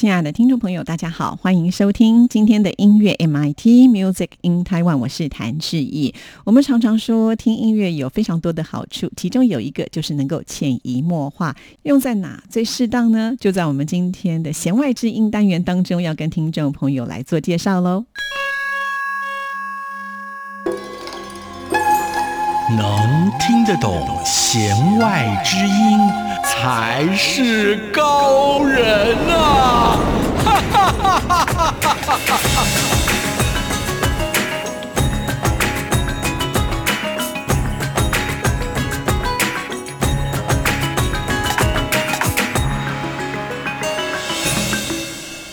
亲爱的听众朋友，大家好，欢迎收听今天的音乐 MIT Music in Taiwan，我是谭志毅。我们常常说听音乐有非常多的好处，其中有一个就是能够潜移默化。用在哪最适当呢？就在我们今天的弦外之音单元当中，要跟听众朋友来做介绍喽。能听得懂弦外之音，才是高人呐啊！哈哈哈哈哈哈！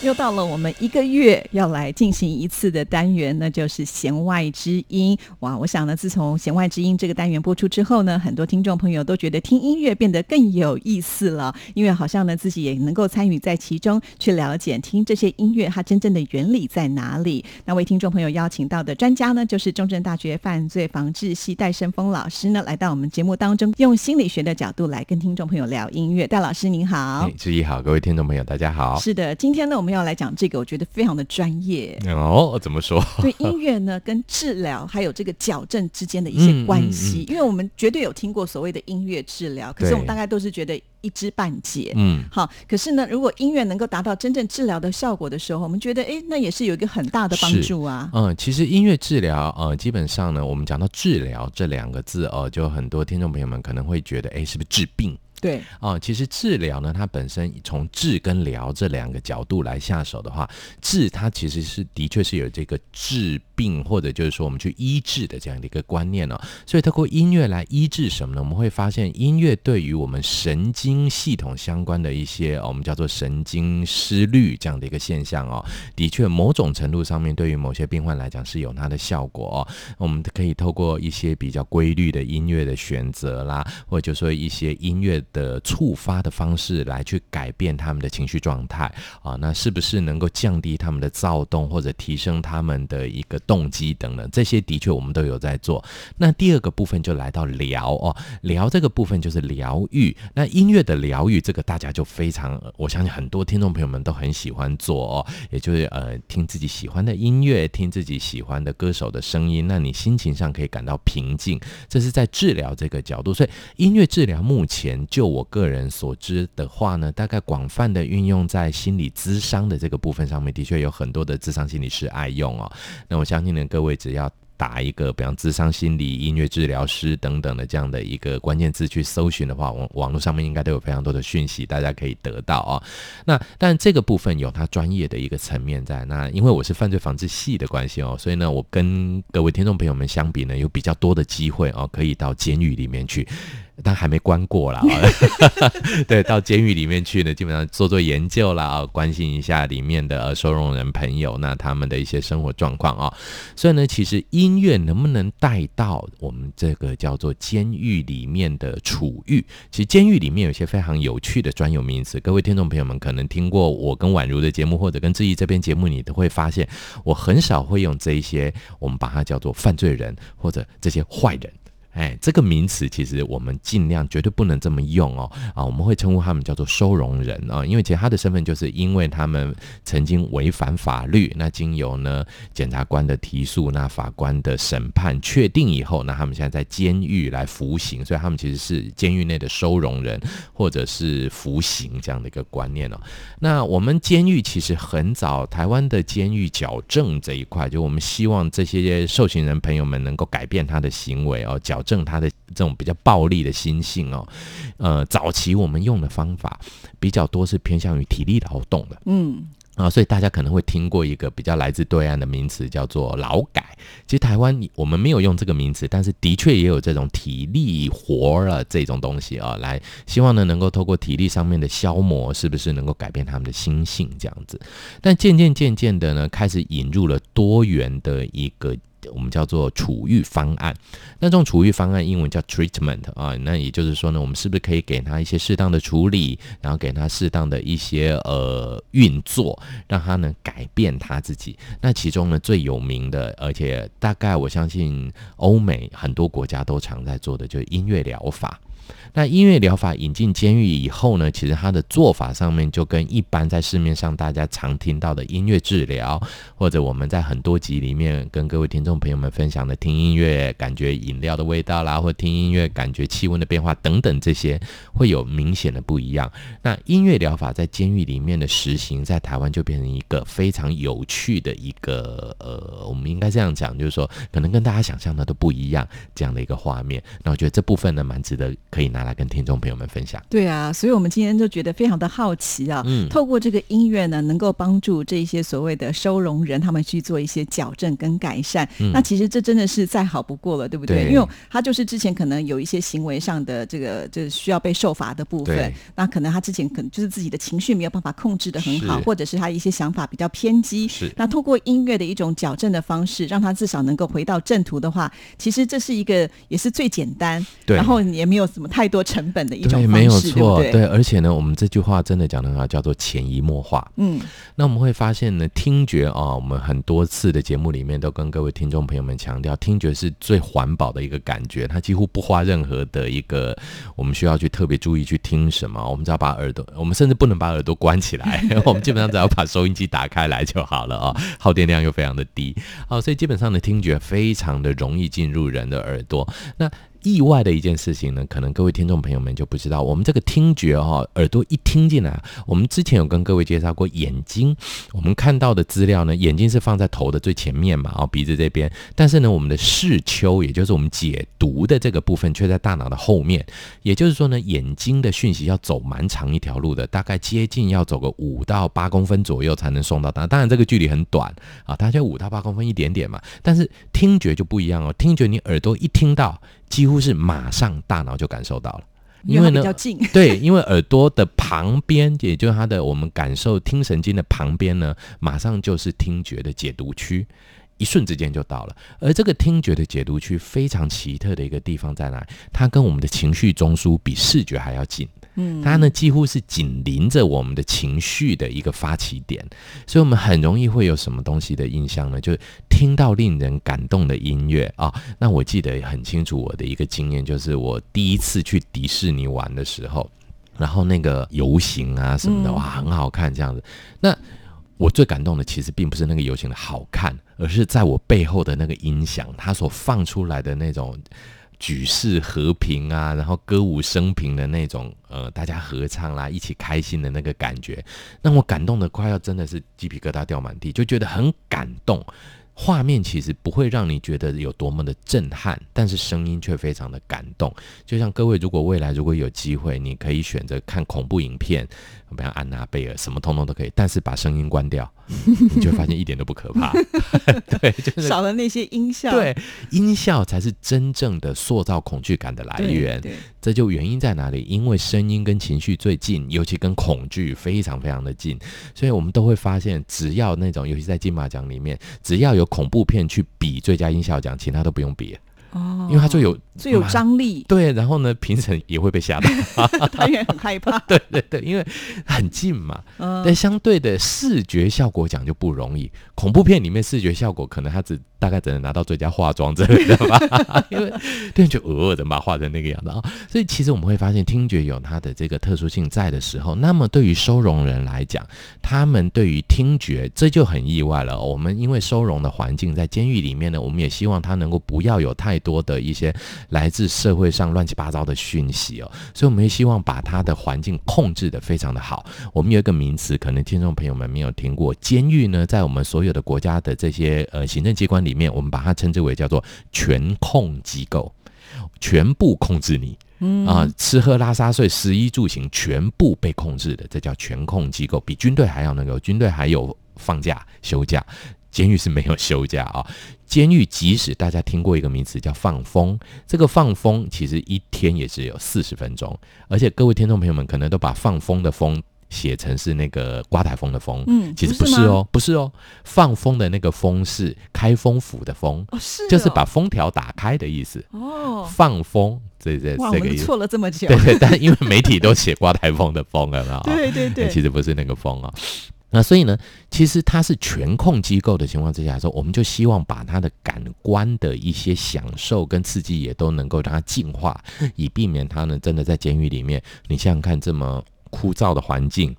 又到了我们一个月要来进行一次的单元，那就是弦外之音。哇，我想呢，自从弦外之音这个单元播出之后呢，很多听众朋友都觉得听音乐变得更有意思了，因为好像呢自己也能够参与在其中，去了解听这些音乐它真正的原理在哪里。那位听众朋友邀请到的专家呢，就是中正大学犯罪防治系戴胜峰老师呢，来到我们节目当中，用心理学的角度来跟听众朋友聊音乐。戴老师您好，志毅好，各位听众朋友大家好。是的，今天呢我们要。要来讲这个，我觉得非常的专业哦。怎么说？对音乐呢，跟治疗还有这个矫正之间的一些关系，因为我们绝对有听过所谓的音乐治疗，可是我们大概都是觉得一知半解。嗯，好。可是呢，如果音乐能够达到真正治疗的效果的时候，我们觉得，哎，那也是有一个很大的帮助啊。嗯，其实音乐治疗，呃，基本上呢，我们讲到治疗这两个字，哦，就很多听众朋友们可能会觉得，哎，是不是治病？对哦，其实治疗呢，它本身从治跟疗这两个角度来下手的话，治它其实是的确是有这个治病或者就是说我们去医治的这样的一个观念哦。所以透过音乐来医治什么呢？我们会发现音乐对于我们神经系统相关的一些我们叫做神经失律这样的一个现象哦，的确某种程度上面对于某些病患来讲是有它的效果哦。我们可以透过一些比较规律的音乐的选择啦，或者就说一些音乐。的触发的方式来去改变他们的情绪状态啊，那是不是能够降低他们的躁动或者提升他们的一个动机等等？这些的确我们都有在做。那第二个部分就来到疗哦，疗这个部分就是疗愈。那音乐的疗愈，这个大家就非常，我相信很多听众朋友们都很喜欢做哦，也就是呃听自己喜欢的音乐，听自己喜欢的歌手的声音，那你心情上可以感到平静。这是在治疗这个角度，所以音乐治疗目前。就我个人所知的话呢，大概广泛的运用在心理咨商的这个部分上面，的确有很多的咨商心理师爱用哦。那我相信呢，各位只要。打一个，比方智商心理、音乐治疗师等等的这样的一个关键字去搜寻的话，网网络上面应该都有非常多的讯息，大家可以得到啊。那但这个部分有它专业的一个层面在。那因为我是犯罪防治系的关系哦，所以呢，我跟各位听众朋友们相比呢，有比较多的机会哦，可以到监狱里面去，但还没关过啦。对，到监狱里面去呢，基本上做做研究啦，啊，关心一下里面的收容人朋友，那他们的一些生活状况啊。所以呢，其实音乐能不能带到我们这个叫做监狱里面的处遇？其实监狱里面有些非常有趣的专有名词，各位听众朋友们可能听过我跟宛如的节目，或者跟志毅这边节目，你都会发现我很少会用这一些，我们把它叫做犯罪人或者这些坏人。哎，这个名词其实我们尽量绝对不能这么用哦啊，我们会称呼他们叫做收容人啊，因为其实他的身份就是因为他们曾经违反法律，那经由呢检察官的提诉，那法官的审判确定以后，那他们现在在监狱来服刑，所以他们其实是监狱内的收容人或者是服刑这样的一个观念哦。那我们监狱其实很早，台湾的监狱矫正这一块，就我们希望这些受刑人朋友们能够改变他的行为哦，矫。正他的这种比较暴力的心性哦，呃，早期我们用的方法比较多是偏向于体力劳动的，嗯。啊，所以大家可能会听过一个比较来自对岸的名词，叫做劳改。其实台湾我们没有用这个名词，但是的确也有这种体力活了这种东西啊，来希望呢能够透过体力上面的消磨，是不是能够改变他们的心性这样子？但渐渐渐渐的呢，开始引入了多元的一个。我们叫做处遇方案，那这种处遇方案英文叫 treatment 啊，那也就是说呢，我们是不是可以给他一些适当的处理，然后给他适当的一些呃运作，让他呢改变他自己？那其中呢最有名的，而且大概我相信欧美很多国家都常在做的，就是音乐疗法。那音乐疗法引进监狱以后呢，其实它的做法上面就跟一般在市面上大家常听到的音乐治疗，或者我们在很多集里面跟各位听众朋友们分享的听音乐感觉饮料的味道啦，或听音乐感觉气温的变化等等这些，会有明显的不一样。那音乐疗法在监狱里面的实行，在台湾就变成一个非常有趣的一个呃，我们应该这样讲，就是说可能跟大家想象的都不一样这样的一个画面。那我觉得这部分呢，蛮值得可以拿。来跟听众朋友们分享。对啊，所以我们今天就觉得非常的好奇啊。嗯，透过这个音乐呢，能够帮助这些所谓的收容人，他们去做一些矫正跟改善。那其实这真的是再好不过了，对不对？因为他就是之前可能有一些行为上的这个，就是需要被受罚的部分。那可能他之前可能就是自己的情绪没有办法控制的很好，或者是他一些想法比较偏激。是。那通过音乐的一种矫正的方式，让他至少能够回到正途的话，其实这是一个也是最简单，然后也没有什么太多。成本的一种方式，没有错，对，而且呢，我们这句话真的讲的很好，叫做潜移默化。嗯，那我们会发现呢，听觉啊，我们很多次的节目里面都跟各位听众朋友们强调，听觉是最环保的一个感觉，它几乎不花任何的一个，我们需要去特别注意去听什么，我们只要把耳朵，我们甚至不能把耳朵关起来，我们基本上只要把收音机打开来就好了啊，耗电量又非常的低，好，所以基本上的听觉非常的容易进入人的耳朵，那。意外的一件事情呢，可能各位听众朋友们就不知道，我们这个听觉哈，耳朵一听进来，我们之前有跟各位介绍过眼睛，我们看到的资料呢，眼睛是放在头的最前面嘛，哦，鼻子这边，但是呢，我们的视丘，也就是我们解读的这个部分，却在大脑的后面，也就是说呢，眼睛的讯息要走蛮长一条路的，大概接近要走个五到八公分左右才能送到大，当然这个距离很短啊，大概五到八公分一点点嘛，但是听觉就不一样哦，听觉你耳朵一听到。几乎是马上大脑就感受到了，因为呢。对，因为耳朵的旁边，也就是它的我们感受听神经的旁边呢，马上就是听觉的解读区，一瞬之间就到了。而这个听觉的解读区非常奇特的一个地方在哪？它跟我们的情绪中枢比视觉还要近。嗯，它呢几乎是紧邻着我们的情绪的一个发起点，所以我们很容易会有什么东西的印象呢？就是听到令人感动的音乐啊。那我记得很清楚，我的一个经验就是我第一次去迪士尼玩的时候，然后那个游行啊什么的，哇，很好看这样子。那我最感动的其实并不是那个游行的好看，而是在我背后的那个音响，它所放出来的那种。举世和平啊，然后歌舞升平的那种，呃，大家合唱啦，一起开心的那个感觉，让我感动的快要真的是鸡皮疙瘩掉满地，就觉得很感动。画面其实不会让你觉得有多么的震撼，但是声音却非常的感动。就像各位，如果未来如果有机会，你可以选择看恐怖影片，比如安娜贝尔，什么通通都可以，但是把声音关掉，你就发现一点都不可怕。对，就是少了那些音效。对，音效才是真正的塑造恐惧感的来源。对，这就原因在哪里？因为声音跟情绪最近，尤其跟恐惧非常非常的近，所以我们都会发现，只要那种，尤其在金马奖里面，只要有恐怖片去比最佳音效奖，其他都不用比哦，因为他最有最有张力。对，然后呢，评审也会被吓到，他也很害怕。对对对，因为很近嘛。但相对的视觉效果讲就不容易，恐怖片里面视觉效果可能它只。大概只能拿到最佳化妆之类的吧，因为对就偶尔的把画成那个样子啊。所以其实我们会发现，听觉有它的这个特殊性在的时候，那么对于收容人来讲，他们对于听觉这就很意外了。我们因为收容的环境在监狱里面呢，我们也希望他能够不要有太多的一些来自社会上乱七八糟的讯息哦。所以我们也希望把他的环境控制的非常的好。我们有一个名词，可能听众朋友们没有听过，监狱呢，在我们所有的国家的这些呃行政机关。里面我们把它称之为叫做全控机构，全部控制你。嗯啊，吃喝拉撒睡，食衣住行全部被控制的，这叫全控机构，比军队还要那个。军队还有放假休假，监狱是没有休假啊。监狱即使大家听过一个名词叫放风，这个放风其实一天也只有四十分钟，而且各位听众朋友们可能都把放风的风。写成是那个刮台风的风，嗯，其实不是哦，不是哦，放风的那个风是开封府的风，哦是，就是把封条打开的意思，哦，放风，这这这个意思，错了这么久，对对，但因为媒体都写刮台风的风了嘛，对 对对，其实不是那个风啊，那所以呢，其实它是全控机构的情况之下说，我们就希望把它的感官的一些享受跟刺激也都能够让它净化，以避免它呢真的在监狱里面，你想想看这么。枯燥的环境，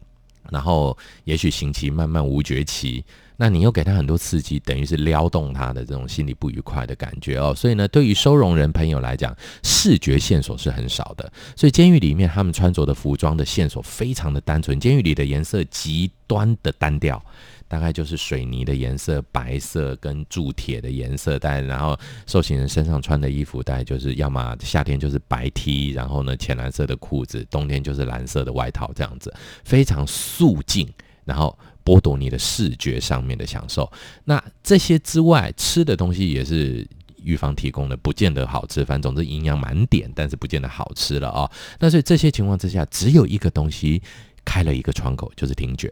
然后也许刑期慢慢无绝期，那你又给他很多刺激，等于是撩动他的这种心理不愉快的感觉哦。所以呢，对于收容人朋友来讲，视觉线索是很少的。所以监狱里面他们穿着的服装的线索非常的单纯，监狱里的颜色极端的单调。大概就是水泥的颜色，白色跟铸铁的颜色，但然后受刑人身上穿的衣服，大概就是要么夏天就是白 T，然后呢浅蓝色的裤子，冬天就是蓝色的外套，这样子非常素净，然后剥夺你的视觉上面的享受。那这些之外，吃的东西也是预防提供的，不见得好吃，反正总之营养满点，但是不见得好吃了啊。那所以这些情况之下，只有一个东西开了一个窗口，就是听觉。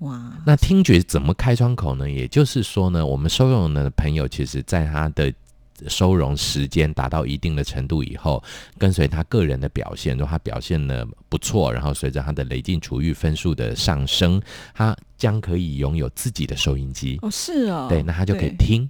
哇，那听觉怎么开窗口呢？也就是说呢，我们收容的朋友，其实在他的收容时间达到一定的程度以后，跟随他个人的表现，如果他表现的不错，然后随着他的累进处遇分数的上升，他将可以拥有自己的收音机。哦，是哦，对，那他就可以听。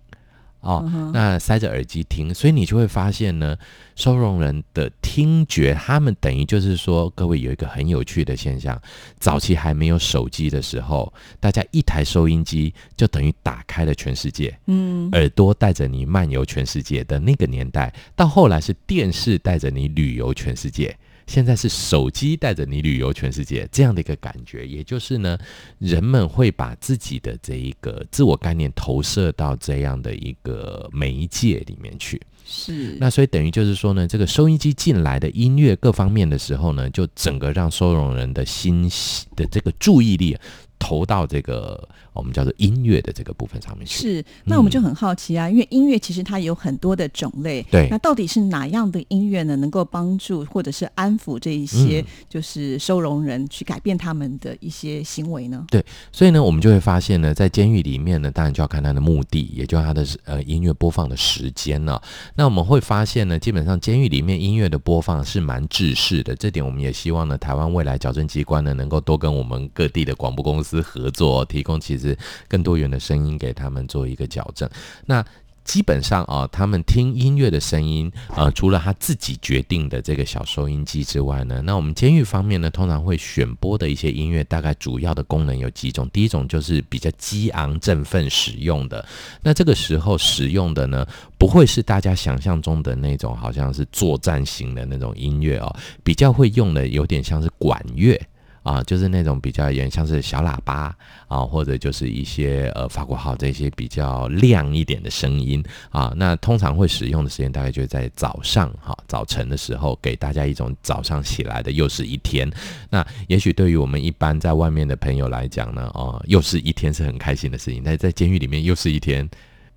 哦，那塞着耳机听，所以你就会发现呢，收容人的听觉，他们等于就是说，各位有一个很有趣的现象，早期还没有手机的时候，大家一台收音机就等于打开了全世界，嗯，耳朵带着你漫游全世界的那个年代，到后来是电视带着你旅游全世界。现在是手机带着你旅游全世界这样的一个感觉，也就是呢，人们会把自己的这一个自我概念投射到这样的一个媒介里面去。是，那所以等于就是说呢，这个收音机进来的音乐各方面的时候呢，就整个让收容人的心的这个注意力投到这个。我们叫做音乐的这个部分上面去是，那我们就很好奇啊，因为音乐其实它有很多的种类，对，那到底是哪样的音乐呢，能够帮助或者是安抚这一些就是收容人去改变他们的一些行为呢？对，所以呢，我们就会发现呢，在监狱里面呢，当然就要看他的目的，也就他的呃音乐播放的时间了。那我们会发现呢，基本上监狱里面音乐的播放是蛮制式的，这点我们也希望呢，台湾未来矫正机关呢，能够多跟我们各地的广播公司合作，提供其实。更多元的声音给他们做一个矫正。那基本上啊，他们听音乐的声音，呃，除了他自己决定的这个小收音机之外呢，那我们监狱方面呢，通常会选播的一些音乐，大概主要的功能有几种。第一种就是比较激昂振奋使用的，那这个时候使用的呢，不会是大家想象中的那种，好像是作战型的那种音乐哦，比较会用的有点像是管乐。啊，就是那种比较严，像是小喇叭啊，或者就是一些呃法国号这些比较亮一点的声音啊。那通常会使用的时间大概就是在早上哈，早晨的时候，给大家一种早上起来的又是一天。那也许对于我们一般在外面的朋友来讲呢，哦，又是一天是很开心的事情。但在监狱里面又是一天。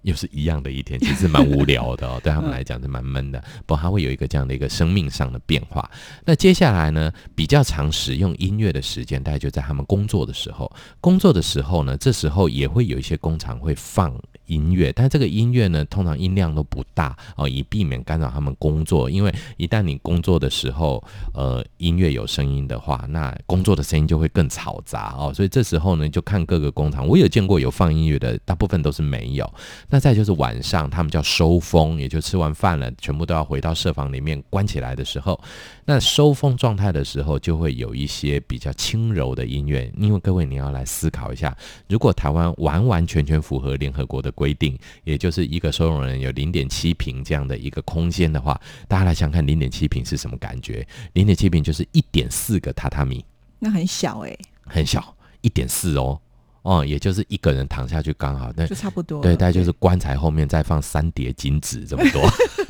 又是一样的一天，其实蛮无聊的哦，对他们来讲是蛮闷的。不过它会有一个这样的一个生命上的变化。那接下来呢，比较常使用音乐的时间，大概就在他们工作的时候。工作的时候呢，这时候也会有一些工厂会放。音乐，但这个音乐呢，通常音量都不大哦，以避免干扰他们工作。因为一旦你工作的时候，呃，音乐有声音的话，那工作的声音就会更嘈杂哦。所以这时候呢，就看各个工厂，我有见过有放音乐的，大部分都是没有。那再就是晚上，他们叫收风，也就吃完饭了，全部都要回到设防里面关起来的时候，那收风状态的时候，就会有一些比较轻柔的音乐。因为各位你要来思考一下，如果台湾完完全全符合联合国的。规定，也就是一个收容人有零点七平这样的一个空间的话，大家来想看零点七平是什么感觉？零点七平就是一点四个榻榻米，那很小哎，很小，一点四哦哦，也就是一个人躺下去刚好，那就差不多。对，大概就是棺材后面再放三叠金纸这么多，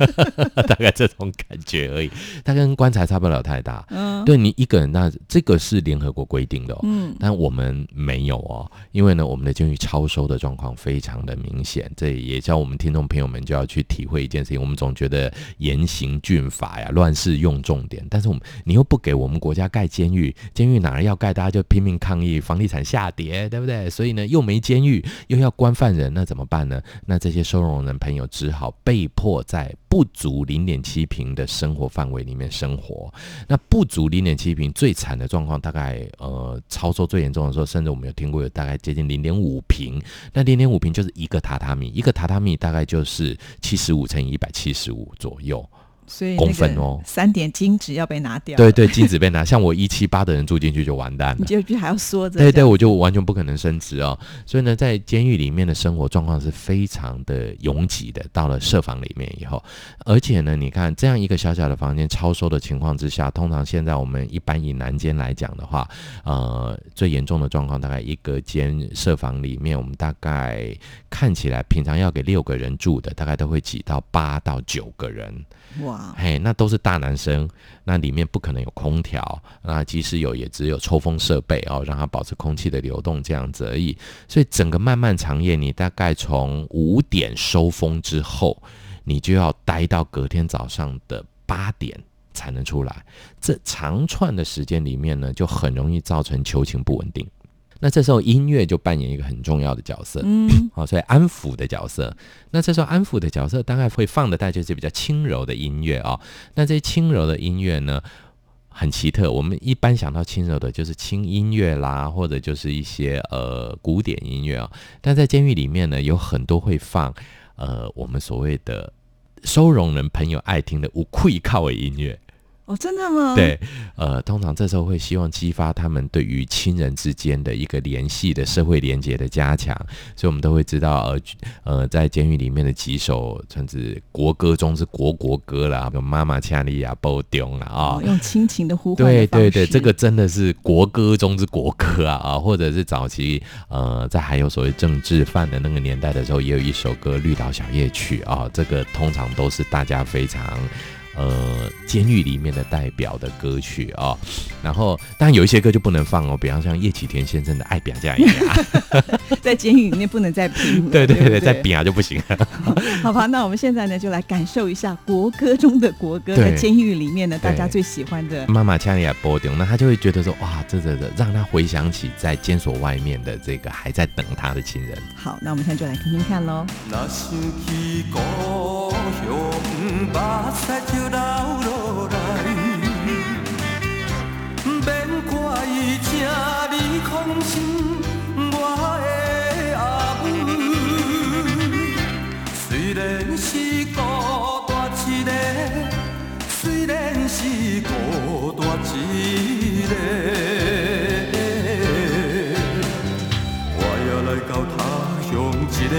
大概这种感觉而已。它跟棺材差不了太大。嗯，对你一个人，那这个是联合国规定的哦，嗯，但我们没有哦，因为呢，我们的监狱超收的状况非常的明显，这也叫我们听众朋友们就要去体会一件事情。我们总觉得严刑峻法呀，乱世用重点，但是我们你又不给我们国家盖监狱，监狱哪儿要盖，大家就拼命抗议，房地产下跌，对不对？所以呢，又没监狱，又要关犯人，那怎么办呢？那这些收容人朋友只好被迫在不足零点七平的生活范围里面生活。那不足零点七平最惨的状况，大概呃超收最严重的时候，甚至我们有听过有大概接近零点五平。那零点五平就是一个榻榻米，一个榻榻米大概就是七十五乘以一百七十五左右。所以公分哦三点金子要被拿掉。对对，金子被拿，像我一七八的人住进去就完蛋了你。就必须还要缩着。对对，我就完全不可能升职哦。所以呢，在监狱里面的生活状况是非常的拥挤的。到了设防里面以后，而且呢，你看这样一个小小的房间超收的情况之下，通常现在我们一般以男监来讲的话，呃，最严重的状况大概一个间设防里面，我们大概看起来平常要给六个人住的，大概都会挤到八到九个人。哇，嘿，那都是大男生，那里面不可能有空调，那即使有，也只有抽风设备哦，让它保持空气的流动这样子而已。所以整个漫漫长夜，你大概从五点收风之后，你就要待到隔天早上的八点才能出来。这长串的时间里面呢，就很容易造成球情不稳定。那这时候音乐就扮演一个很重要的角色，嗯，好、所以安抚的角色。那这时候安抚的角色大概会放的大概就是比较轻柔的音乐哦。那这些轻柔的音乐呢，很奇特。我们一般想到轻柔的就是轻音乐啦，或者就是一些呃古典音乐哦。但在监狱里面呢，有很多会放呃我们所谓的收容人朋友爱听的无愧靠的音乐。哦，真的吗？，对，呃，通常这时候会希望激发他们对于亲人之间的一个联系的社会连结的加强，所以我们都会知道，呃呃，在监狱里面的几首甚至国歌中是国国歌啦，有妈妈恰利亚波丢啦啊。哦，用亲情的呼唤对对对，这个真的是国歌中之国歌啊啊！或者是早期呃，在还有所谓政治犯的那个年代的时候，也有一首歌《绿岛小夜曲》啊，这个通常都是大家非常。呃，监狱里面的代表的歌曲哦，然后当然有一些歌就不能放哦，比方像叶启田先生的《爱表家一样》，在监狱里面不能再拼了。对对对，对不在表就不行。好吧，那我们现在呢，就来感受一下国歌中的国歌，在监狱里面呢，大家最喜欢的。妈妈恰利亚波丢，那他就会觉得说，哇，这这这，让他回想起在监所外面的这个还在等他的亲人。好，那我们现在就来听听看喽。流落来，免怪伊正你空心我的阿母。虽然是孤单一个，虽然是孤单一个。我也来到他乡一个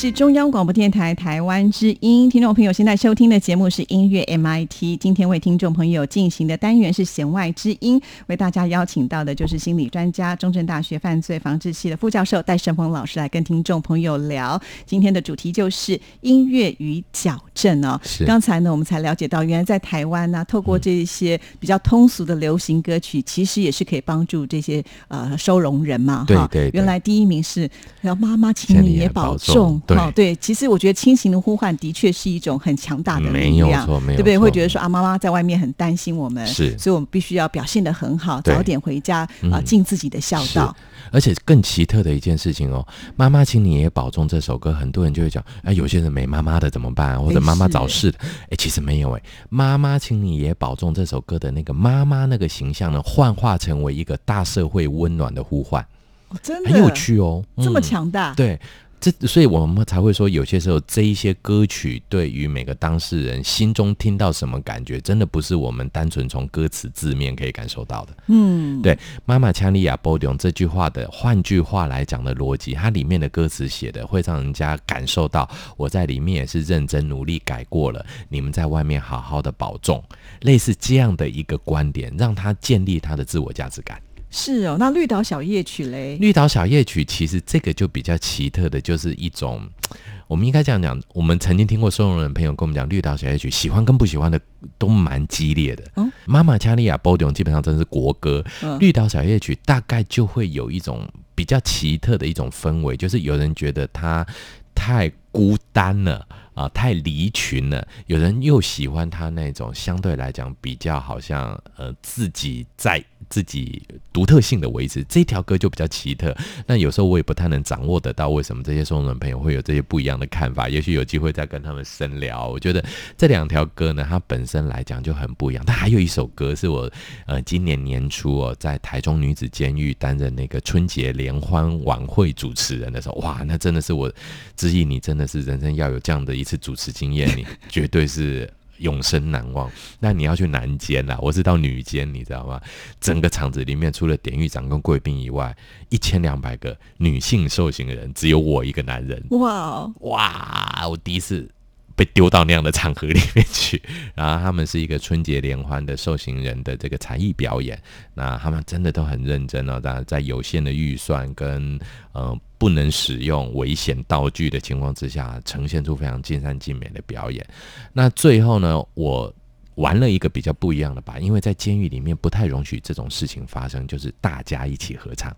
是中央广播电台台湾之音，听众朋友现在收听的节目是音乐 MIT。今天为听众朋友进行的单元是弦外之音，为大家邀请到的就是心理专家、中正大学犯罪防治系的副教授戴胜峰老师来跟听众朋友聊。今天的主题就是音乐与矫正哦。是刚才呢，我们才了解到，原来在台湾呢、透过这些比较通俗的流行歌曲，其实也是可以帮助这些呃收容人嘛。哈对对对原来第一名是，然后妈妈，请请你也保重。对。好对，其实我觉得亲情的呼唤的确是一种很强大的没力量，有错没有对不对？会觉得说啊，妈妈在外面很担心我们，是。所以我们必须要表现的很好，早点回家啊，嗯。尽自己的孝是道。而且更奇特的一件事情哦，妈妈，请你也保重这首歌，很多人就会讲，哎，有些人没妈妈的怎么办？或者哎妈妈是。早逝的，哎，其实没有哎，妈妈，请你也保重这首歌的那个妈妈那个形象呢，幻化成为一个大社会温暖的呼唤，哦真的。很有，趣哦，这么嗯。强大。对，这所以我们才会说，有些时候这一些歌曲对于每个当事人心中听到什么感觉，真的不是我们单纯从歌词字面可以感受到的。嗯，对，妈妈强利亚波用这句话的，换句话来讲的逻辑，它里面的歌词写的会让人家感受到，我在里面也是认真努力改过了，你们在外面好好的保重，类似这样的一个观点，让他建立他的自我价值感。是哦。那绿岛小夜曲嘞，绿岛小夜曲其实这个就比较奇特的，就是一种，我们应该这样讲，我们曾经听过收容人朋友跟我们讲，绿岛小夜曲喜欢跟不喜欢的都蛮激烈的。嗯妈妈恰利亚波永基本上真是国歌，嗯绿岛小夜曲大概就会有一种比较奇特的一种氛围，就是有人觉得它太孤单了。啊，太离群了。有人又喜欢他那种相对来讲比较好像呃自己在自己独特性的维持，这条歌就比较奇特。那有时候我也不太能掌握得到为什么这些收容人朋友会有这些不一样的看法。也许有机会再跟他们深聊。我觉得这两条歌呢，它本身来讲就很不一样。但还有一首歌是我呃今年年初哦，在台中女子监狱担任那个春节联欢晚会主持人的时候，哇，那真的是我之意，你真的是人生要有这样的一次主持经验，你绝对是。永生难忘。那你要去男监啦，我是到女监，你知道吗？整个场子里面除了典狱长跟贵宾以外，一千两百个女性受刑人，只有我一个男人。哇哦，哇！我第一次被丢到那样的场合里面去，然后他们是一个春节联欢的受刑人的这个才艺表演，那他们真的都很认真哦，在在有限的预算跟呃不能使用危险道具的情况之下，呈现出非常尽善尽美的表演。那最后呢，我。玩了一个比较不一样的吧，因为在监狱里面不太容许这种事情发生，就是大家一起合唱，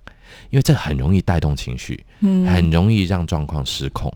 因为这很容易带动情绪，嗯很容易让状况失控。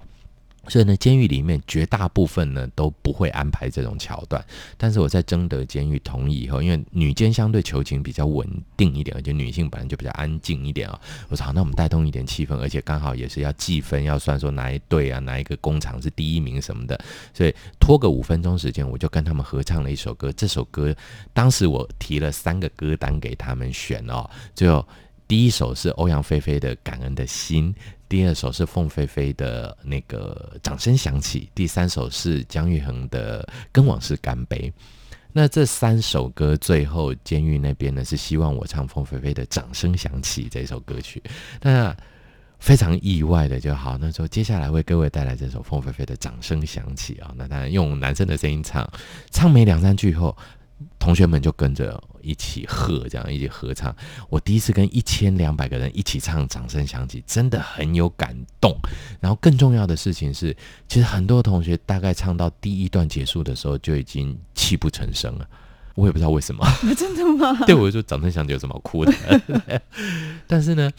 所以呢，监狱里面绝大部分呢都不会安排这种桥段。但是我在征得监狱同意以后，因为女监相对求情比较稳定一点，而且女性本来就比较安静一点啊、我说好，那我们带动一点气氛，而且刚好也是要计分，要算说哪一队啊，哪一个工厂是第一名什么的。所以拖个五分钟时间，我就跟他们合唱了一首歌。这首歌当时我提了三个歌单给他们选哦，最后第一首是欧阳菲菲的《感恩的心》，第二首是凤飞飞的那个《掌声响起》，第三首是姜育恒的《跟往事干杯》。那这三首歌最后监狱那边呢是希望我唱凤飞飞的《掌声响起》这首歌曲，那非常意外的就好。那时候接下来为各位带来这首凤飞飞的《掌声响起》啊，那当然用男生的声音唱，唱没两三句后，同学们就跟着一起喝，这样一起合唱。我第一次跟一千两百个人一起唱《掌声响起》，真的很有感动。然后更重要的事情是，其实很多同学大概唱到第一段结束的时候就已经泣不成声了。我也不知道为什么，真的吗？对我就掌声响起有什么好哭的？但是呢，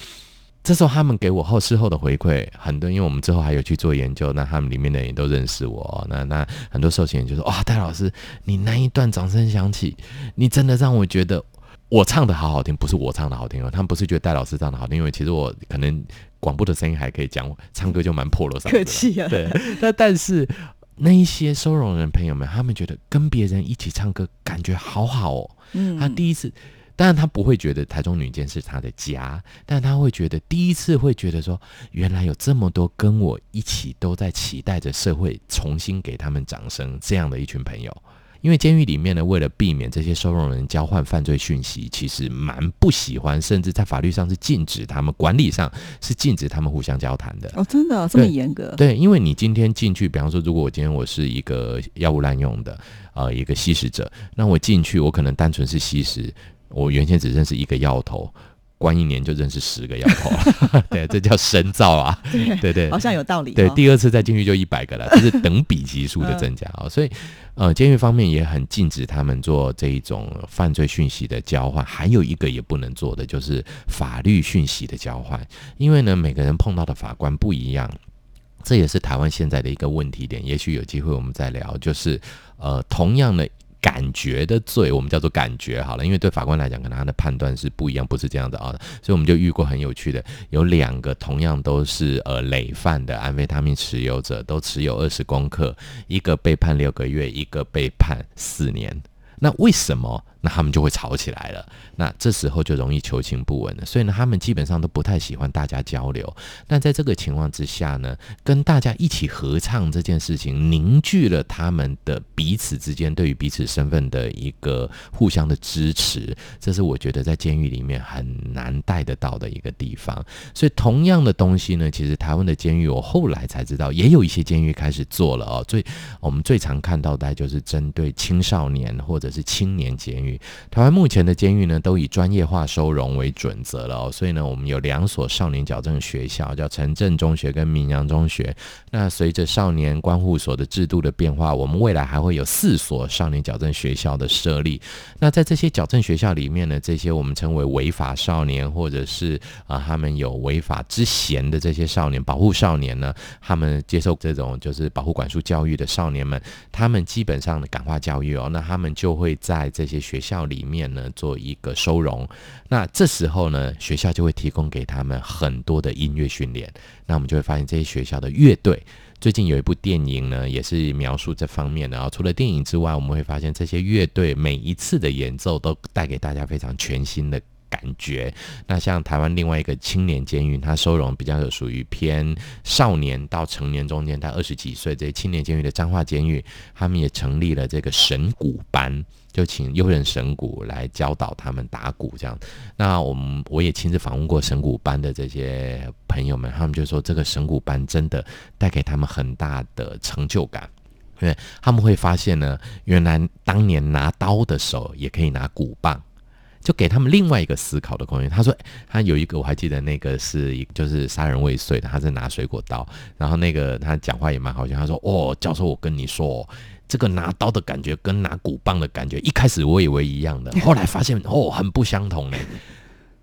这时候他们给我后事后的回馈很多，因为我们之后还有去做研究，那他们里面的人也都认识我哦。那那很多受刑人就说：“哇，戴老师，你那一段掌声响起，你真的让我觉得我唱的好好听，不是我唱的好听哦。他们不是觉得戴老师唱的好听，因为其实我可能。广播的声音还可以讲，唱歌就蛮破锣嗓。客气啊，对，那但是那一些收容人朋友们，他们觉得跟别人一起唱歌感觉好好哦。嗯他第一次，当然他不会觉得台中女监是他的家，但他会觉得第一次会觉得说，原来有这么多跟我一起都在期待着社会重新给他们掌声这样的一群朋友。因为监狱里面呢，为了避免这些收容人交换犯罪讯息，其实蛮不喜欢，甚至在法律上是禁止他们，管理上是禁止他们互相交谈的。哦，真的哦这么严格？对，因为你今天进去，比方说，如果我今天我是一个药物滥用的，呃，一个吸食者，那我进去，我可能单纯是吸食，我原先只认识一个药头，关一年就认识十个药头，对，这叫深造啊，对对好像有道理哦。对，第二次再进去就一百个了，这是等比级数的增加啊、所以，呃，监狱方面也很禁止他们做这一种犯罪讯息的交换，还有一个也不能做的就是法律讯息的交换，因为呢，每个人碰到的法官不一样。这也是台湾现在的一个问题点，也许有机会我们再聊。就是呃，同样的感觉的罪，我们叫做感觉好了，因为对法官来讲，可能他的判断是不一样，不是这样的啊。所以我们就遇过很有趣的，有两个同样都是呃累犯的安非他命持有者，都持有二十公克，一个被判六个月，一个被判四年。那为什么？那他们就会吵起来了。那这时候就容易求情不稳了。所以呢，他们基本上都不太喜欢大家交流。那在这个情况之下呢，跟大家一起合唱这件事情，凝聚了他们的彼此之间对于彼此身份的一个互相的支持。这是我觉得在监狱里面很难带得到的一个地方。所以同样的东西呢，其实台湾的监狱，我后来才知道，也有一些监狱开始做了哦。最我们最常看到的就是针对青少年或者是青年监狱。台湾目前的监狱呢，都以专业化收容为准则了哦。所以呢，我们有两所少年矫正学校，叫城镇中学跟闽阳中学。那随着少年关护所的制度的变化，我们未来还会有四所少年矫正学校的设立。那在这些矫正学校里面呢，这些我们称为违法少年，或者是啊、他们有违法之嫌的这些少年，保护少年呢，他们接受这种就是保护管束教育的少年们，他们基本上的感化教育哦，那他们就会在这些学校里面呢做一个收容。那这时候呢，学校就会提供给他们很多的音乐训练。那我们就会发现这些学校的乐队。最近有一部电影呢，也是描述这方面的啊。除了电影之外，我们会发现这些乐队每一次的演奏都带给大家非常全新的感觉。那像台湾另外一个青年监狱，它收容比较有属于偏少年到成年中间，他二十几岁这些青年监狱的彰化监狱，他们也成立了这个神鼓班。就请优人神鼓来教导他们打鼓，这样。那我们我也亲自访问过神鼓班的这些朋友们，他们就说这个神鼓班真的带给他们很大的成就感，因为他们会发现呢，原来当年拿刀的手也可以拿鼓棒。就给他们另外一个思考的空间。他说，他有一个我还记得，那个是一就是杀人未遂的，他是拿水果刀，然后那个他讲话也蛮好笑，他说：“哦，教授，我跟你说，这个拿刀的感觉跟拿鼓棒的感觉，一开始我以为一样的，后来发现哦，很不相同嘞。”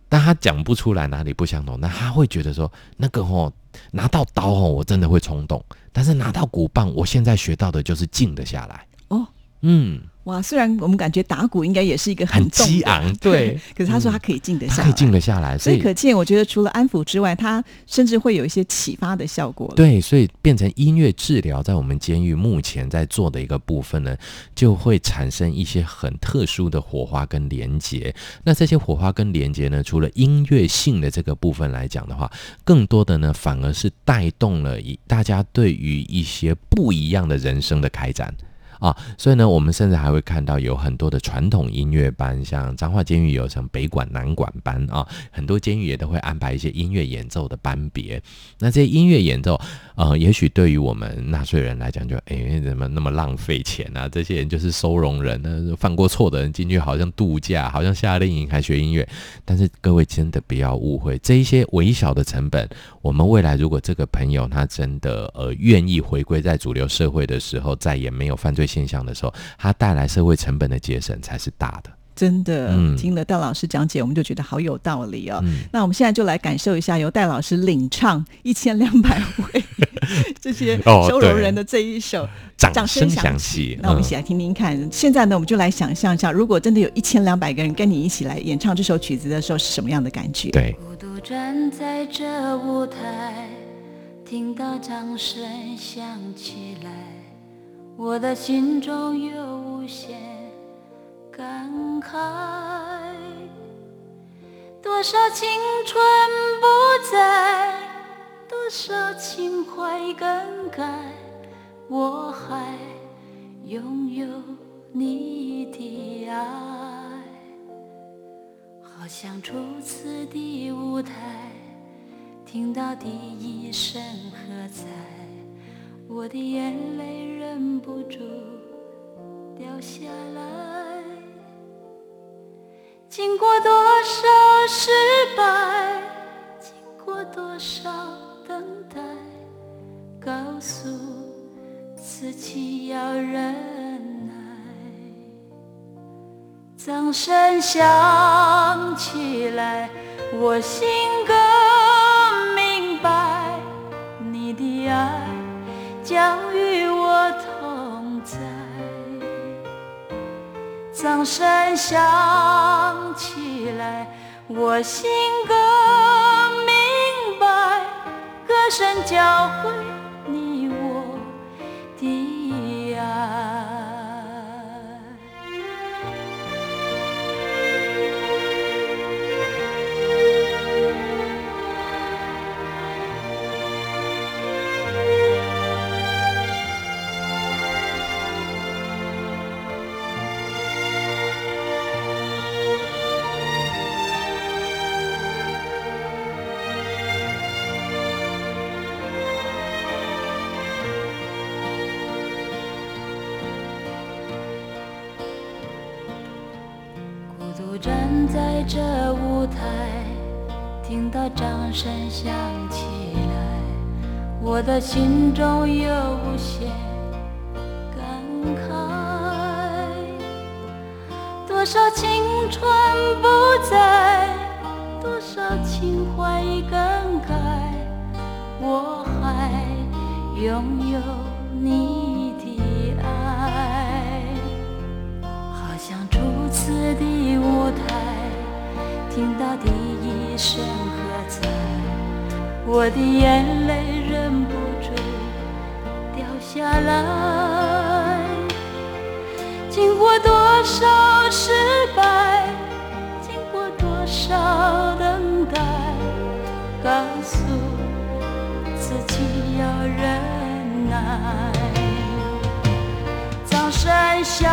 但他讲不出来哪里不相同，那他会觉得说，那个哦，拿到刀哦，我真的会冲动，但是拿到鼓棒，我现在学到的就是静得下来。哦，嗯，哇，虽然我们感觉打鼓应该也是一个很激昂，对，可是他说他可以静得下可以静得下来，所以可见，我觉得除了安抚之外，他甚至会有一些启发的效果。，对，所以变成音乐治疗，在我们监狱目前在做的一个部分呢，就会产生一些很特殊的火花跟连接。那这些火花跟连接呢，除了音乐性的这个部分来讲的话，更多的呢，反而是带动了一大家对于一些不一样的人生的开展。啊，所以呢，我们甚至还会看到有很多的传统音乐班，像彰化监狱有像北管、南管班啊，很多监狱也都会安排一些音乐演奏的班别。那这些音乐演奏，呃，也许对于我们纳税人来讲就，诶怎么那么浪费钱啊？这些人就是收容人呢，犯过错的人进去好像度假，好像夏令营还学音乐。但是各位真的不要误会，这一些微小的成本，我们未来如果这个朋友他真的呃愿意回归在主流社会的时候，再也没有犯罪现象的时候，它带来社会成本的节省才是大的。真的、嗯听了戴老师讲解，我们就觉得好有道理哦。嗯那我们现在就来感受一下由戴老师领唱一千两百位 这些收容人的这一首掌掌声声响起那我们一起来听听看。现在呢，我们就来想象一下，如果真的有一千两百个人跟你一起来演唱这首曲子的时候，是什么样的感觉？对，孤独站在这舞台，听到掌声响起来，我的心中有无限感慨。多少青春不在，多少情怀更改，我还拥有你的爱。好像初次的舞台，听到第一声喝彩，我的眼泪忍不住掉下来。经过多少失败，经过多少等待，告诉自己要忍耐。掌声响起来，我心更将与我同在。掌声响起来，我心更明白，歌声交汇站在这舞台，听到掌声响起来，我的心中有无限感慨。多少青春不在，多少情怀已更改，我还拥有的舞台，听到第一声喝彩，我的眼泪忍不住掉下来。经过多少失败，经过多少等待，告诉自己要忍耐。掌声响，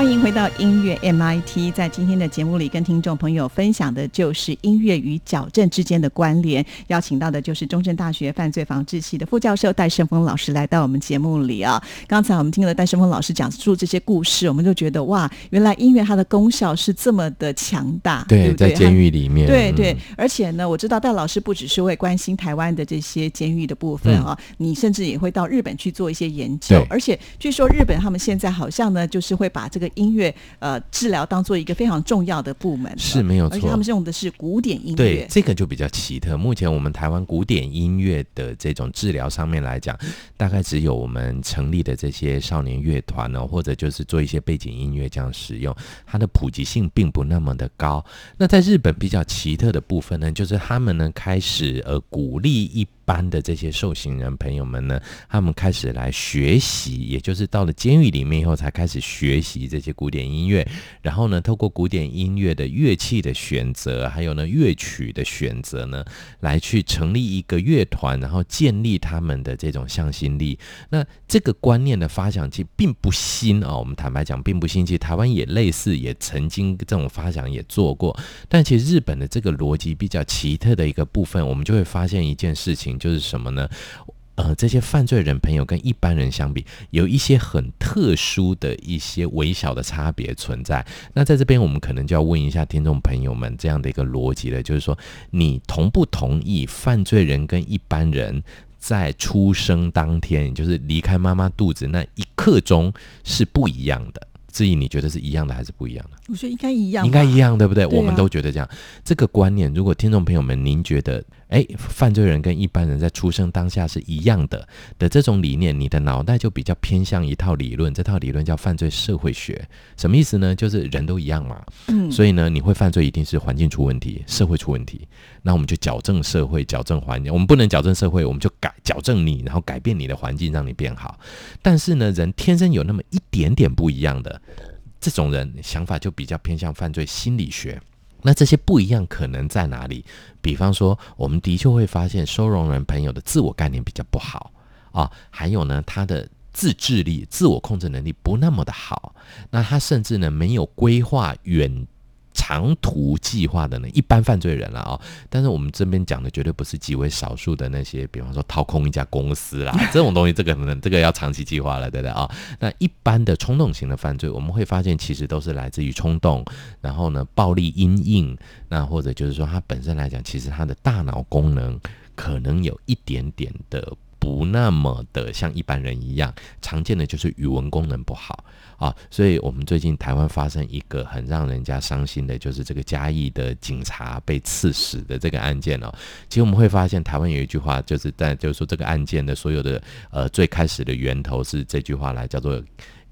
欢迎回到音乐 MIT，在今天的节目里，跟听众朋友分享的就是音乐与矫正之间的关联。邀请到的就是中正大学犯罪防治系的副教授戴胜峰老师来到我们节目里啊。刚才我们听了戴胜峰老师讲述这些故事，我们就觉得哇，原来音乐它的功效是这么的强大，对对？在监狱里面，对对嗯，而且呢，我知道戴老师不只是会关心台湾的这些监狱的部分啊，你甚至也会到日本去做一些研究对，而且据说日本他们现在好像呢，就是会把这个个音乐呃治疗当做一个非常重要的部门，是没有错而且他们是用的是古典音对乐，，这个就比较奇特。目前我们台湾古典音乐的这种治疗上面来讲，大概只有我们成立的这些少年乐团呢，或者就是做一些背景音乐这样使用，它的普及性并不那么的高。那在日本比较奇特的部分呢，就是他们呢开始呃鼓励一般的这些受刑人朋友们呢，他们开始来学习，也就是到了监狱里面以后才开始学习这一些古典音乐，然后呢，透过古典音乐的乐器的选择，还有呢乐曲的选择呢，来去成立一个乐团，然后建立他们的这种向心力。那这个观念的发想其实并不新啊、我们坦白讲并不新，其实台湾也类似，也曾经这种发想也做过。但其实日本的这个逻辑比较奇特的一个部分，我们就会发现一件事情，就是什么呢？呃，这些犯罪人朋友跟一般人相比，有一些很特殊的一些微小的差别存在。那在这边，我们可能就要问一下听众朋友们这样的一个逻辑了，就是说，你同不同意犯罪人跟一般人在出生当天，也就是离开妈妈肚子那一刻钟是不一样的？至于你觉得是一样的还是不一样的？我觉得应该一样，应该一样，对不对？我们都觉得这样。这个观念，如果听众朋友们您觉得，哎，犯罪人跟一般人在出生当下是一样的的这种理念，你的脑袋就比较偏向一套理论，这套理论叫犯罪社会学。什么意思呢？就是人都一样嘛，嗯，所以呢，你会犯罪一定是环境出问题，社会出问题。那我们就矫正社会，矫正环境。我们不能矫正社会，我们就改矫正你，然后改变你的环境，让你变好。但是呢，人天生有那么一点点不一样的，这种人想法就比较偏向犯罪心理学。那这些不一样可能在哪里？比方说，我们的确会发现收容人朋友的自我概念比较不好啊，还有呢，他的自制力、自我控制能力不那么的好。那他甚至呢，没有规划远。长途计划的呢，一般犯罪人了啊、但是我们这边讲的绝对不是极为少数的那些，比方说掏空一家公司啦，这种东西，这个可能这个要长期计划了，对不对啊？那一般的冲动型的犯罪，我们会发现其实都是来自于冲动，然后呢，暴力阴影，那或者就是说它本身来讲，其实它的大脑功能可能有一点点的不那么的像一般人一样，常见的就是语文功能不好啊，所以我们最近台湾发生一个很让人家伤心的，就是这个嘉义的警察被刺死的这个案件哦。其实我们会发现，台湾有一句话，就是在就是说这个案件的所有的呃最开始的源头是这句话来叫做。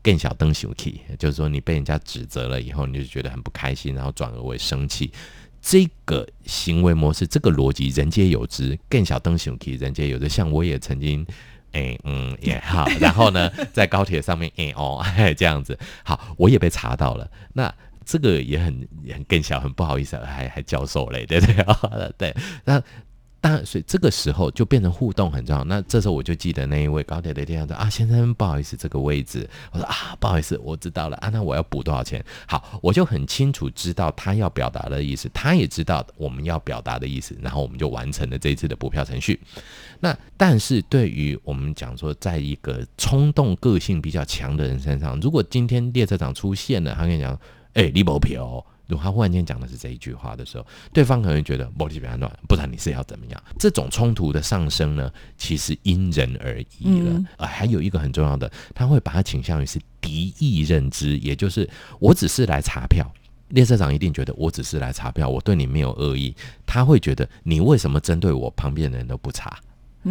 更小灯熊气，就是说你被人家指责了以后，你就觉得很不开心，然后转而为生气。这个行为模式，这个逻辑人皆有之，更小灯熊气人皆有之。像我也曾经，哎、嗯也好，然后呢，在高铁上面，哎、哦，这样子，好，我也被查到了。那这个也很也很更小，很不好意思，还还教授嘞，对不对？对，那当然，所以这个时候就变成互动很重要。那这时候我就记得那一位高铁的店长说啊，先生不好意思，这个位置，我说啊，不好意思，我知道了啊，那我要补多少钱？好，我就很清楚知道他要表达的意思，他也知道我们要表达的意思，然后我们就完成了这一次的补票程序。那但是对于我们讲说，在一个冲动个性比较强的人身上，如果今天列车长出现了，他跟你讲，哎、你没票哦。如果他忽然间讲的是这一句话的时候，对方可能觉得玻璃比较乱，不然你是要怎么样？这种冲突的上升呢，其实因人而异了。嗯呃，还有一个很重要的，他会把它倾向于是敌意认知，也就是我只是来查票。列车长一定觉得我只是来查票，我对你没有恶意。他会觉得你为什么针对我，旁边的人都不查？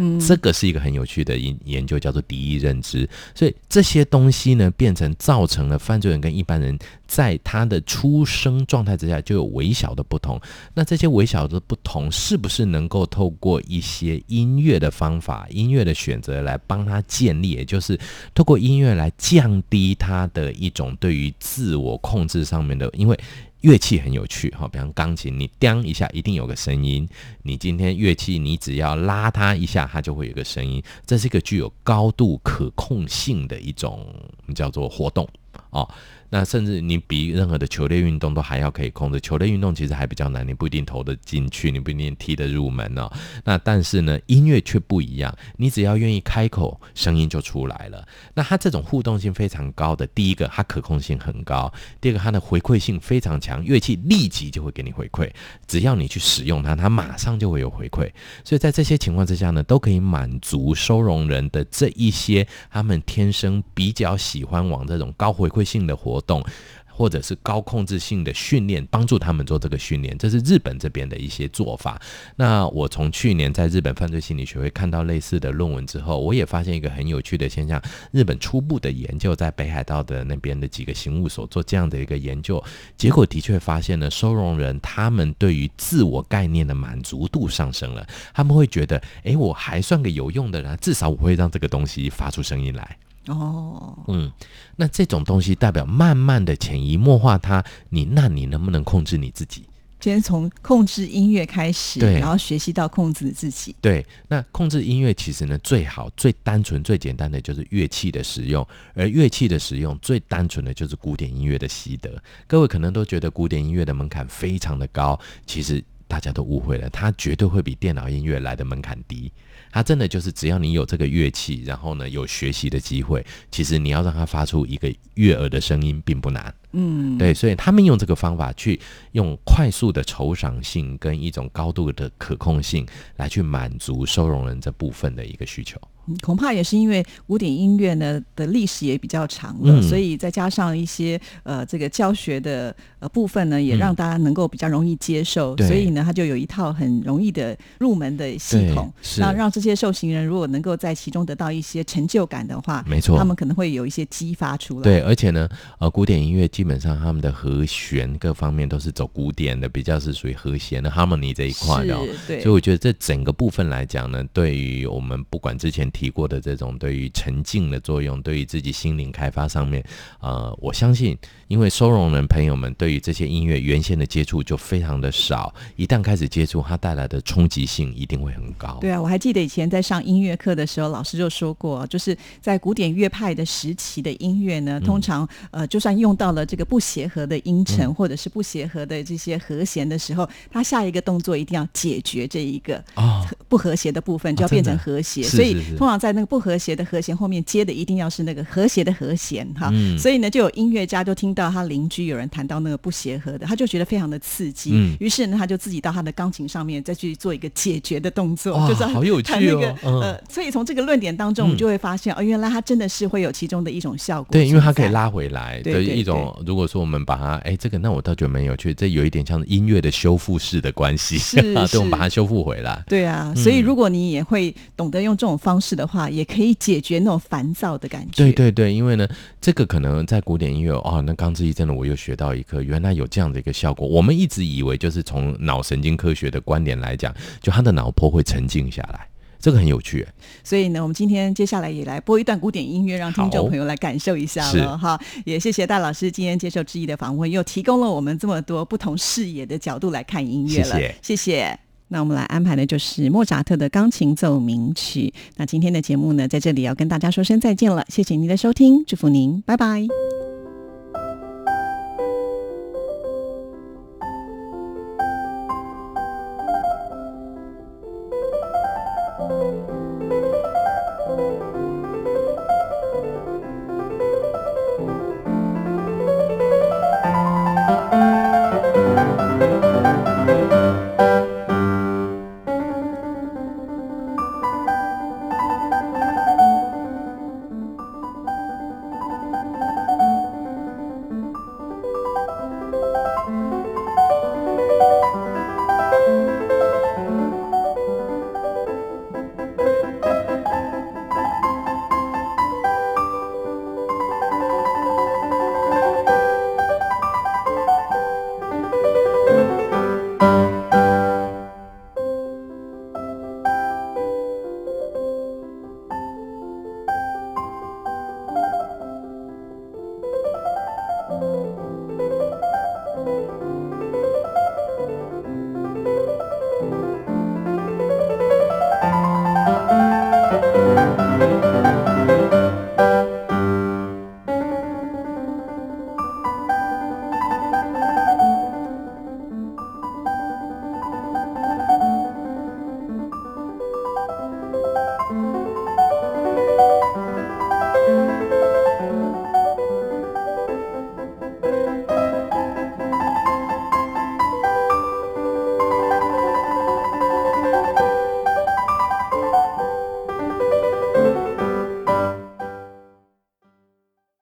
嗯，这个是一个很有趣的研研究，叫做敌意认知。所以这些东西呢，变成造成了犯罪人跟一般人在他的出生状态之下就有微小的不同。那这些微小的不同，是不是能够透过一些音乐的方法、音乐的选择来帮他建立？也就是透过音乐来降低他的一种对于自我控制上面的，因为。乐器很有趣哈，比方钢琴，你叮一下一定有个声音。你今天乐器，你只要拉它一下，它就会有个声音。这是一个具有高度可控性的一种叫做活动哦。那甚至你比任何的球类运动都还要可以控制。球类运动其实还比较难，你不一定投得进去，你不一定踢得入门哦。那但是呢，音乐却不一样，你只要愿意开口，声音就出来了。那它这种互动性非常高的，第一个它可控性很高，第二个它的回馈性非常强，乐器立即就会给你回馈，只要你去使用它，它马上就会有回馈。所以在这些情况之下呢，都可以满足收容人的这一些他们天生比较喜欢往这种高回回馈性的活动。或者是高控制性的训练，帮助他们做这个训练，这是日本这边的一些做法。那我从去年在日本犯罪心理学会看到类似的论文之后，我也发现一个很有趣的现象：日本初步的研究在北海道的那边的几个刑务所做这样的一个研究，结果的确发现呢，收容人他们对于自我概念的满足度上升了，他们会觉得，诶，我还算个有用的人，至少我会让这个东西发出声音来。哦，嗯，那这种东西代表慢慢的潜移默化它，你那你能不能控制你自己？先从控制音乐开始，对然后学习到控制自己。对，那控制音乐其实呢，最好、最单纯、最简单的就是乐器的使用，而乐器的使用最单纯的就是古典音乐的习得。各位可能都觉得古典音乐的门槛非常的高，其实大家都误会了，它绝对会比电脑音乐来的门槛低。它真的就是只要你有这个乐器，然后呢有学习的机会，其实你要让它发出一个悦耳的声音并不难。嗯，对，所以他们用这个方法去用快速的酬赏性跟一种高度的可控性来去满足收容人这部分的一个需求。嗯恐怕也是因为古典音乐呢的历史也比较长了，嗯所以再加上一些呃这个教学的呃部分呢，也让大家能够比较容易接受，对所以呢，它就有一套很容易的入门的系统，是那让这些受刑人如果能够在其中得到一些成就感的话，没错他们可能会有一些激发出来。对，而且呢，呃，古典音乐基本上他们的和弦各方面都是走古典的，比较是属于和弦的 harmony 这一块的、哦。对，所以我觉得这整个部分来讲呢，对于我们不管之前提过的这种对于沉浸的作用，对于自己心灵开发上面，呃，我相信，因为收容人朋友们对于这些音乐原先的接触就非常的少，一旦开始接触，它带来的冲击性一定会很高。对啊，我还记得以前在上音乐课的时候，老师就说过，就是在古典乐派的时期的音乐嗯呢，通常呃，就算用到了这个不协和的音程、或者是不协和的这些和弦的时候，它下一个动作一定要解决这一个哦，不和谐的部分，就要变成和谐。所以通常在那个不和谐的和弦后面接的一定要是那个和谐的和弦哈。嗯所以呢，就有音乐家就听到他邻居有人弹到那个不协和的，他就觉得非常的刺激。嗯于是呢，他就自己到他的钢琴上面再去做一个解决的动作，哇就是好有趣弹那个、哦嗯呃，所以从这个论点当中，我们就会发现、哦，原来他真的是会有其中的一种效果。对，因为它可以拉回来的对对一种。如果说我们把它，哎，这个那我倒觉得蛮有趣，这有一点像音乐的修复式的关系，是 对，我是们把它修复回来。对啊，所以如果你也会懂得用这种方式的话，也可以解决那种烦躁的感觉。对对对，因为呢，这个可能在古典音乐哦，那钢之一真的我又学到一课，原来有这样的一个效果。我们一直以为就是从脑神经科学的观点来讲，就他的脑波会沉静下来，这个很有趣。所以呢，我们今天接下来也来播一段古典音乐，让听众朋友来感受一下了哈。也谢谢戴老师今天接受质疑的访问，又提供了我们这么多不同视野的角度来看音乐了。谢谢谢谢。那我们来安排的就是莫扎特的钢琴奏鸣曲。那今天的节目呢，在这里要跟大家说声再见了，谢谢您的收听，祝福您，拜拜。